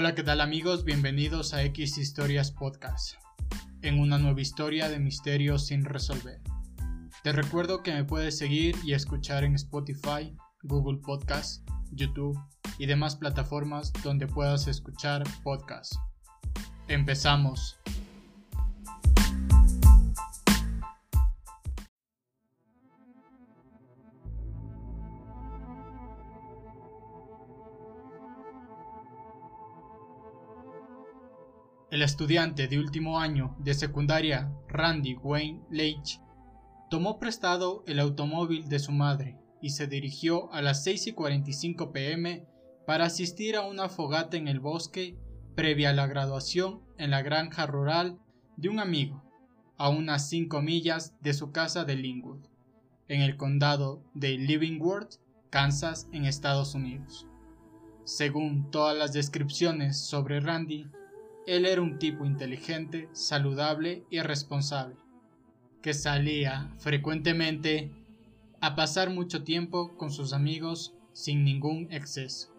Hola, ¿qué tal amigos? Bienvenidos a X Historias Podcast, en una nueva historia de misterios sin resolver. Te recuerdo que me puedes seguir y escuchar en Spotify, Google Podcast, YouTube y demás plataformas donde puedas escuchar podcasts. Empezamos. El estudiante de último año de secundaria Randy Wayne Leitch tomó prestado el automóvil de su madre y se dirigió a las 6 y 45 pm para asistir a una fogata en el bosque previa a la graduación en la granja rural de un amigo, a unas 5 millas de su casa de Linwood, en el condado de Livingworth, Kansas, en Estados Unidos. Según todas las descripciones sobre Randy, él era un tipo inteligente, saludable y responsable, que salía frecuentemente a pasar mucho tiempo con sus amigos sin ningún exceso.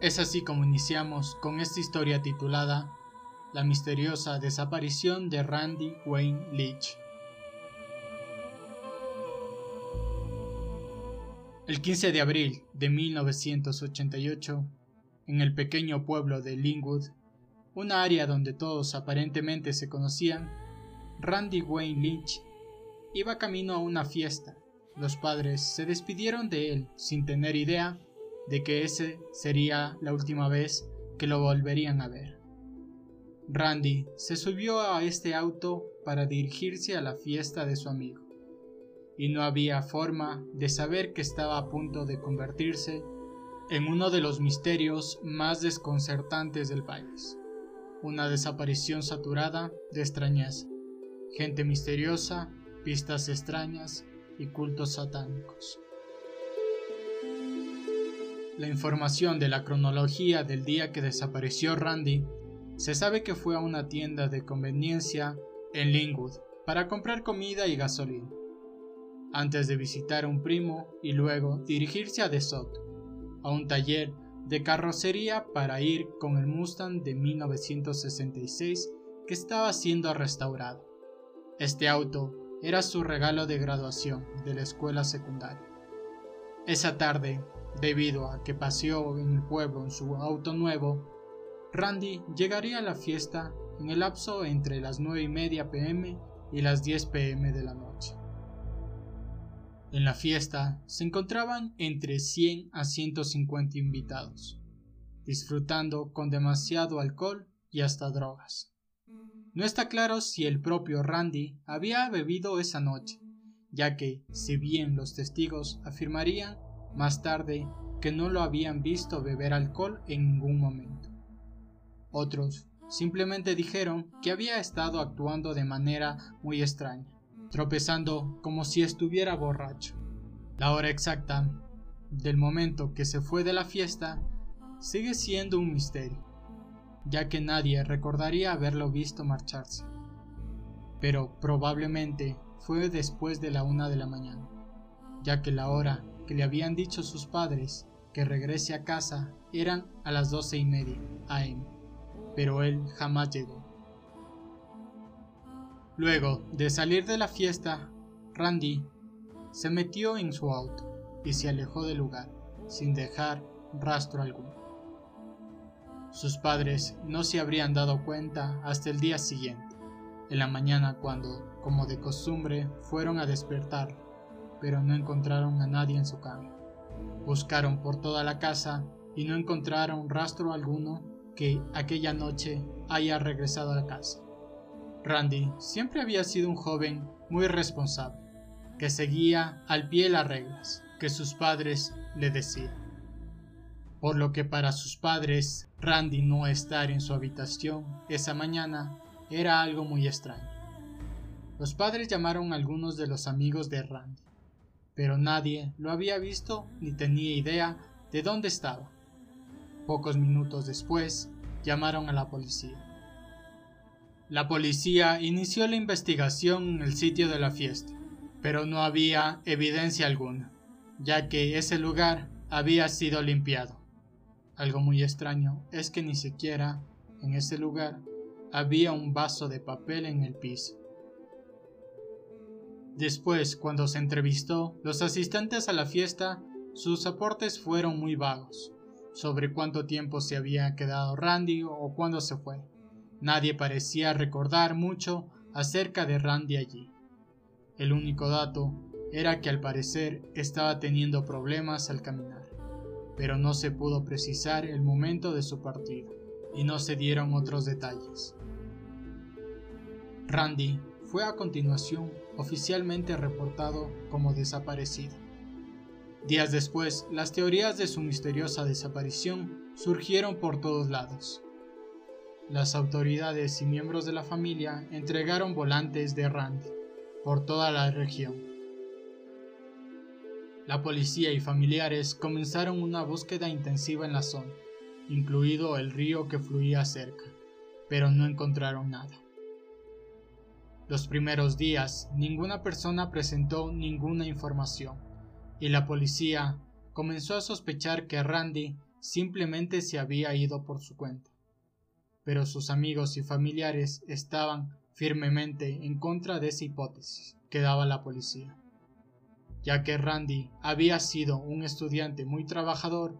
Es así como iniciamos con esta historia titulada La misteriosa desaparición de Randy Wayne Leach. El 15 de abril de 1988, en el pequeño pueblo de Linwood, una área donde todos aparentemente se conocían, Randy Wayne Lynch iba camino a una fiesta. Los padres se despidieron de él sin tener idea de que ese sería la última vez que lo volverían a ver. Randy se subió a este auto para dirigirse a la fiesta de su amigo y no había forma de saber que estaba a punto de convertirse en uno de los misterios más desconcertantes del país. Una desaparición saturada de extrañeza, gente misteriosa, pistas extrañas y cultos satánicos. La información de la cronología del día que desapareció Randy se sabe que fue a una tienda de conveniencia en Linwood para comprar comida y gasolina antes de visitar a un primo y luego dirigirse a De Soto, a un taller de carrocería para ir con el Mustang de 1966 que estaba siendo restaurado. Este auto era su regalo de graduación de la escuela secundaria. Esa tarde, debido a que paseó en el pueblo en su auto nuevo, Randy llegaría a la fiesta en el lapso entre las 9 y media pm y las 10 pm de la noche. En la fiesta se encontraban entre 100 a 150 invitados, disfrutando con demasiado alcohol y hasta drogas. No está claro si el propio Randy había bebido esa noche, ya que, si bien los testigos afirmarían más tarde que no lo habían visto beber alcohol en ningún momento. Otros simplemente dijeron que había estado actuando de manera muy extraña, tropezando como si estuviera borracho. La hora exacta del momento que se fue de la fiesta sigue siendo un misterio, ya que nadie recordaría haberlo visto marcharse. Pero probablemente fue después de la una de la mañana, ya que la hora que le habían dicho sus padres que regrese a casa eran a las doce y media am, pero él jamás llegó. Luego de salir de la fiesta, Randy se metió en su auto y se alejó del lugar, sin dejar rastro alguno. Sus padres no se habrían dado cuenta hasta el día siguiente, en la mañana cuando, como de costumbre, fueron a despertar, pero no encontraron a nadie en su cama. Buscaron por toda la casa y no encontraron rastro alguno que aquella noche haya regresado a la casa. Randy siempre había sido un joven muy responsable, que seguía al pie las reglas que sus padres le decían. Por lo que para sus padres, Randy no estar en su habitación esa mañana era algo muy extraño. Los padres llamaron a algunos de los amigos de Randy, pero nadie lo había visto ni tenía idea de dónde estaba. Pocos minutos después, llamaron a la policía. La policía inició la investigación en el sitio de la fiesta, pero no había evidencia alguna, ya que ese lugar había sido limpiado. Algo muy extraño es que ni siquiera en ese lugar había un vaso de papel en el piso. Después, cuando se entrevistó, los asistentes a la fiesta, sus aportes fueron muy vagos, sobre cuánto tiempo se había quedado Randy o cuándo se fue. Nadie parecía recordar mucho acerca de Randy allí. El único dato era que al parecer estaba teniendo problemas al caminar, pero no se pudo precisar el momento de su partida y no se dieron otros detalles. Randy fue a continuación oficialmente reportado como desaparecido. Días después, las teorías de su misteriosa desaparición surgieron por todos lados. Las autoridades y miembros de la familia entregaron volantes de Randy por toda la región. La policía y familiares comenzaron una búsqueda intensiva en la zona, incluido el río que fluía cerca, pero no encontraron nada. Los primeros días ninguna persona presentó ninguna información y la policía comenzó a sospechar que Randy simplemente se había ido por su cuenta. Pero sus amigos y familiares estaban firmemente en contra de esa hipótesis que daba la policía, ya que Randy había sido un estudiante muy trabajador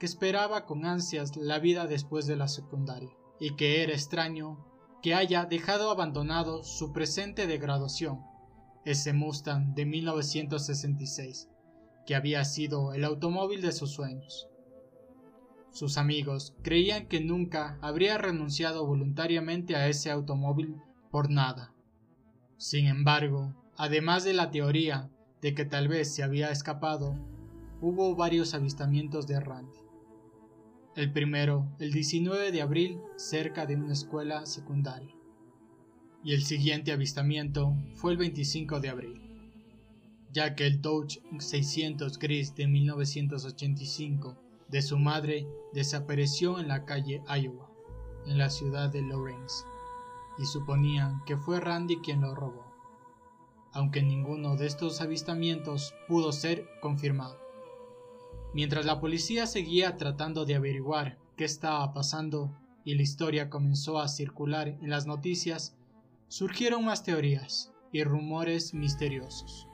que esperaba con ansias la vida después de la secundaria y que era extraño que haya dejado abandonado su presente de graduación, ese Mustang de 1966, que había sido el automóvil de sus sueños. Sus amigos creían que nunca habría renunciado voluntariamente a ese automóvil por nada. Sin embargo, además de la teoría de que tal vez se había escapado, hubo varios avistamientos de Randy. El primero, el 19 de abril, cerca de una escuela secundaria. Y el siguiente avistamiento fue el 25 de abril, ya que el Dodge 600 gris de 1985 de su madre desapareció en la calle Iowa, en la ciudad de Lawrence, y suponían que fue Randy quien lo robó, aunque ninguno de estos avistamientos pudo ser confirmado. Mientras la policía seguía tratando de averiguar qué estaba pasando y la historia comenzó a circular en las noticias, surgieron más teorías y rumores misteriosos.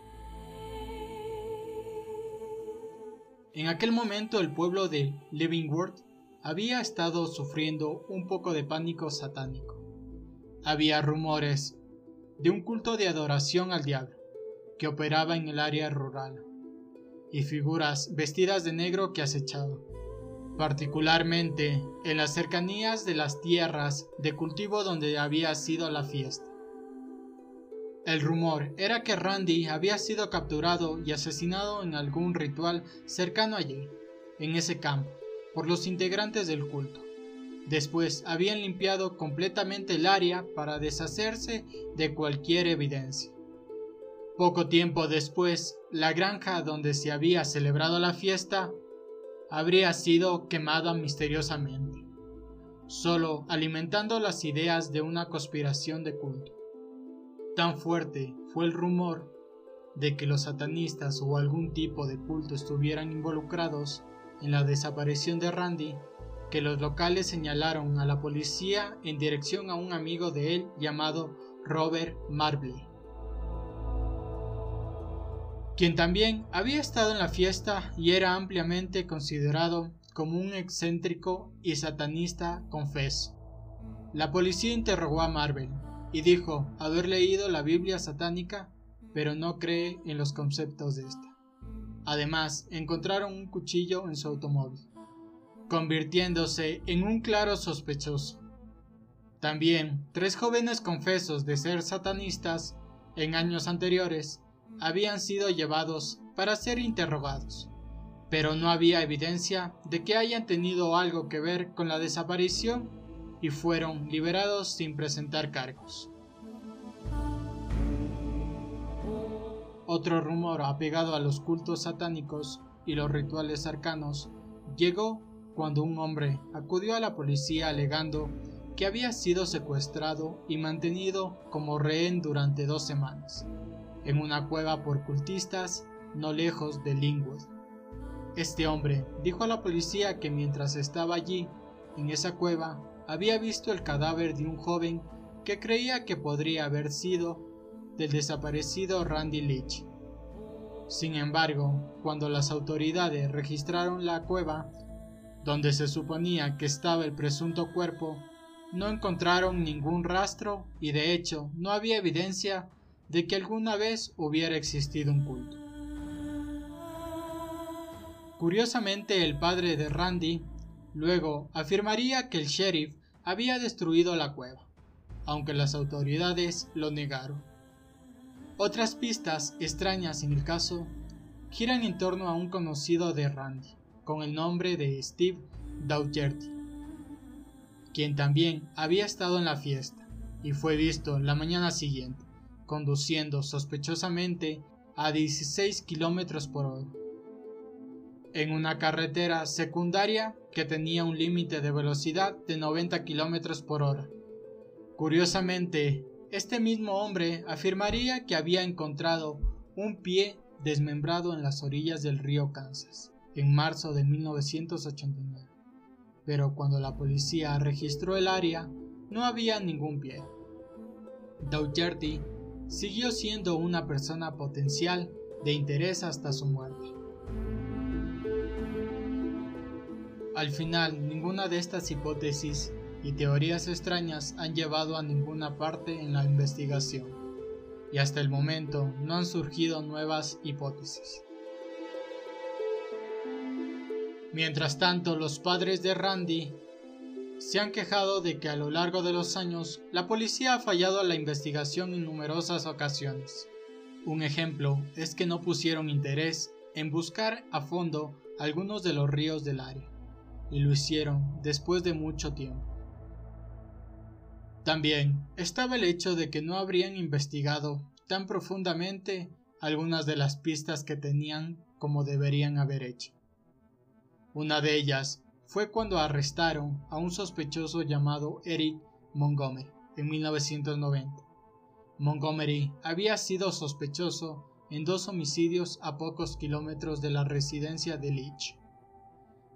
En aquel momento el pueblo de Livingworth había estado sufriendo un poco de pánico satánico. Había rumores de un culto de adoración al diablo que operaba en el área rural y figuras vestidas de negro que acechado, particularmente en las cercanías de las tierras de cultivo donde había sido la fiesta. El rumor era que Randy había sido capturado y asesinado en algún ritual cercano allí, en ese campo, por los integrantes del culto. Después habían limpiado completamente el área para deshacerse de cualquier evidencia. Poco tiempo después, la granja donde se había celebrado la fiesta habría sido quemada misteriosamente, solo alimentando las ideas de una conspiración de culto. Tan fuerte fue el rumor de que los satanistas o algún tipo de culto estuvieran involucrados en la desaparición de Randy que los locales señalaron a la policía en dirección a un amigo de él llamado Robert Marbley quien también había estado en la fiesta y era ampliamente considerado como un excéntrico y satanista confeso. La policía interrogó a Marvel y dijo haber leído la Biblia satánica, pero no cree en los conceptos de esta. Además, encontraron un cuchillo en su automóvil, convirtiéndose en un claro sospechoso. También, tres jóvenes confesos de ser satanistas en años anteriores habían sido llevados para ser interrogados, pero no había evidencia de que hayan tenido algo que ver con la desaparición y fueron liberados sin presentar cargos. Otro rumor apegado a los cultos satánicos y los rituales arcanos llegó cuando un hombre acudió a la policía alegando que había sido secuestrado y mantenido como rehén durante dos semanas en una cueva por cultistas no lejos de Linwood. Este hombre dijo a la policía que mientras estaba allí, en esa cueva, había visto el cadáver de un joven que creía que podría haber sido del desaparecido Randy Leach. Sin embargo, cuando las autoridades registraron la cueva, donde se suponía que estaba el presunto cuerpo, no encontraron ningún rastro y de hecho no había evidencia de que alguna vez hubiera existido un culto. Curiosamente, el padre de Randy luego afirmaría que el sheriff había destruido la cueva, aunque las autoridades lo negaron. Otras pistas extrañas en el caso giran en torno a un conocido de Randy, con el nombre de Steve Daugherty, quien también había estado en la fiesta y fue visto la mañana siguiente conduciendo sospechosamente a 16 km por hora en una carretera secundaria que tenía un límite de velocidad de 90 km por hora. Curiosamente, este mismo hombre afirmaría que había encontrado un pie desmembrado en las orillas del río Kansas en marzo de 1989. Pero cuando la policía registró el área, no había ningún pie. Dougherty siguió siendo una persona potencial de interés hasta su muerte. Al final, ninguna de estas hipótesis y teorías extrañas han llevado a ninguna parte en la investigación, y hasta el momento no han surgido nuevas hipótesis. Mientras tanto, los padres de Randy se han quejado de que a lo largo de los años la policía ha fallado a la investigación en numerosas ocasiones. Un ejemplo es que no pusieron interés en buscar a fondo algunos de los ríos del área, y lo hicieron después de mucho tiempo. También estaba el hecho de que no habrían investigado tan profundamente algunas de las pistas que tenían como deberían haber hecho. Una de ellas fue cuando arrestaron a un sospechoso llamado Eric Montgomery en 1990. Montgomery había sido sospechoso en dos homicidios a pocos kilómetros de la residencia de Leach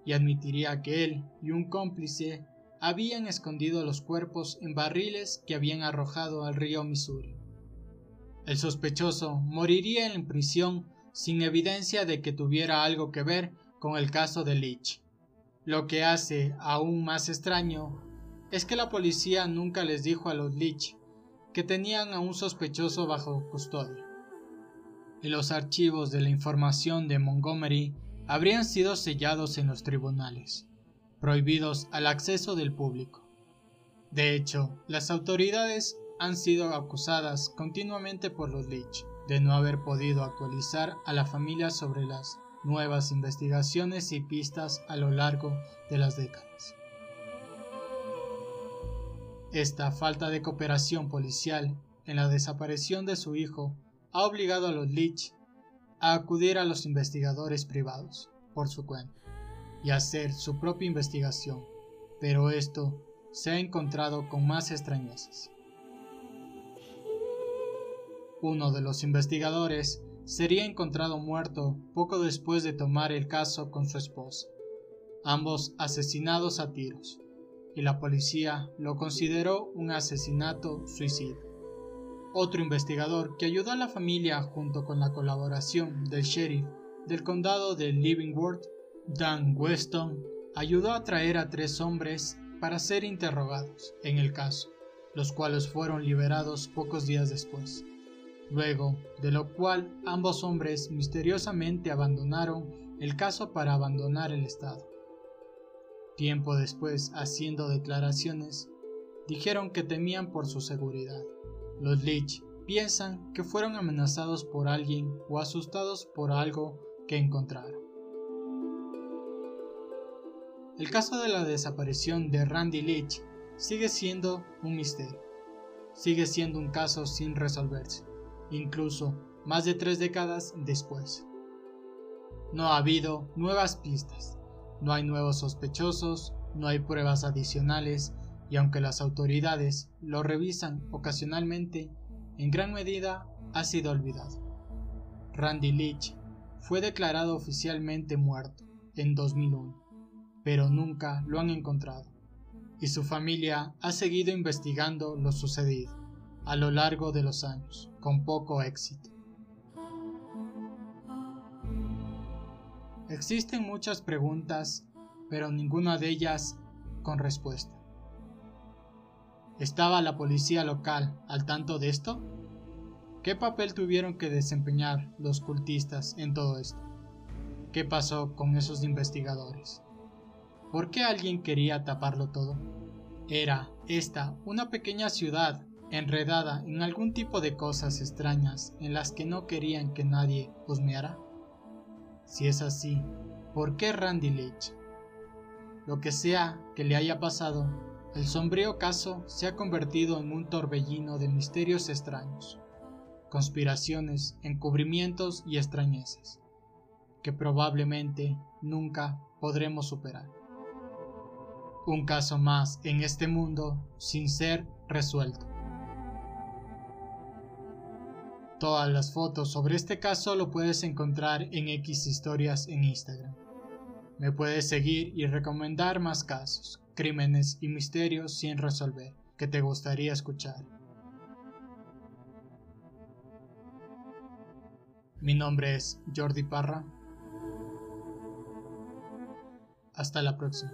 y admitiría que él y un cómplice habían escondido los cuerpos en barriles que habían arrojado al río Missouri. El sospechoso moriría en prisión sin evidencia de que tuviera algo que ver con el caso de Leach. Lo que hace aún más extraño es que la policía nunca les dijo a los Leach que tenían a un sospechoso bajo custodia. Y los archivos de la información de Montgomery habrían sido sellados en los tribunales, prohibidos al acceso del público. De hecho, las autoridades han sido acusadas continuamente por los Leach de no haber podido actualizar a la familia sobre las nuevas investigaciones y pistas a lo largo de las décadas. Esta falta de cooperación policial en la desaparición de su hijo ha obligado a los Leach a acudir a los investigadores privados por su cuenta y hacer su propia investigación, pero esto se ha encontrado con más extrañezas. Uno de los investigadores sería encontrado muerto poco después de tomar el caso con su esposa, ambos asesinados a tiros, y la policía lo consideró un asesinato suicida. Otro investigador que ayudó a la familia junto con la colaboración del sheriff del condado de Livingworth, Dan Weston, ayudó a traer a tres hombres para ser interrogados en el caso, los cuales fueron liberados pocos días después luego de lo cual ambos hombres misteriosamente abandonaron el caso para abandonar el Estado. Tiempo después, haciendo declaraciones, dijeron que temían por su seguridad. Los Leach piensan que fueron amenazados por alguien o asustados por algo que encontraron. El caso de la desaparición de Randy Leach sigue siendo un misterio. Sigue siendo un caso sin resolverse incluso más de tres décadas después. No ha habido nuevas pistas, no hay nuevos sospechosos, no hay pruebas adicionales y aunque las autoridades lo revisan ocasionalmente, en gran medida ha sido olvidado. Randy Leach fue declarado oficialmente muerto en 2001, pero nunca lo han encontrado, y su familia ha seguido investigando lo sucedido a lo largo de los años, con poco éxito. Existen muchas preguntas, pero ninguna de ellas con respuesta. ¿Estaba la policía local al tanto de esto? ¿Qué papel tuvieron que desempeñar los cultistas en todo esto? ¿Qué pasó con esos investigadores? ¿Por qué alguien quería taparlo todo? ¿Era esta una pequeña ciudad enredada en algún tipo de cosas extrañas en las que no querían que nadie husmeara? Si es así, ¿por qué Randy Leach? Lo que sea que le haya pasado, el sombrío caso se ha convertido en un torbellino de misterios extraños, conspiraciones, encubrimientos y extrañezas, que probablemente nunca podremos superar. Un caso más en este mundo sin ser resuelto. Todas las fotos sobre este caso lo puedes encontrar en X historias en Instagram. Me puedes seguir y recomendar más casos, crímenes y misterios sin resolver que te gustaría escuchar. Mi nombre es Jordi Parra. Hasta la próxima.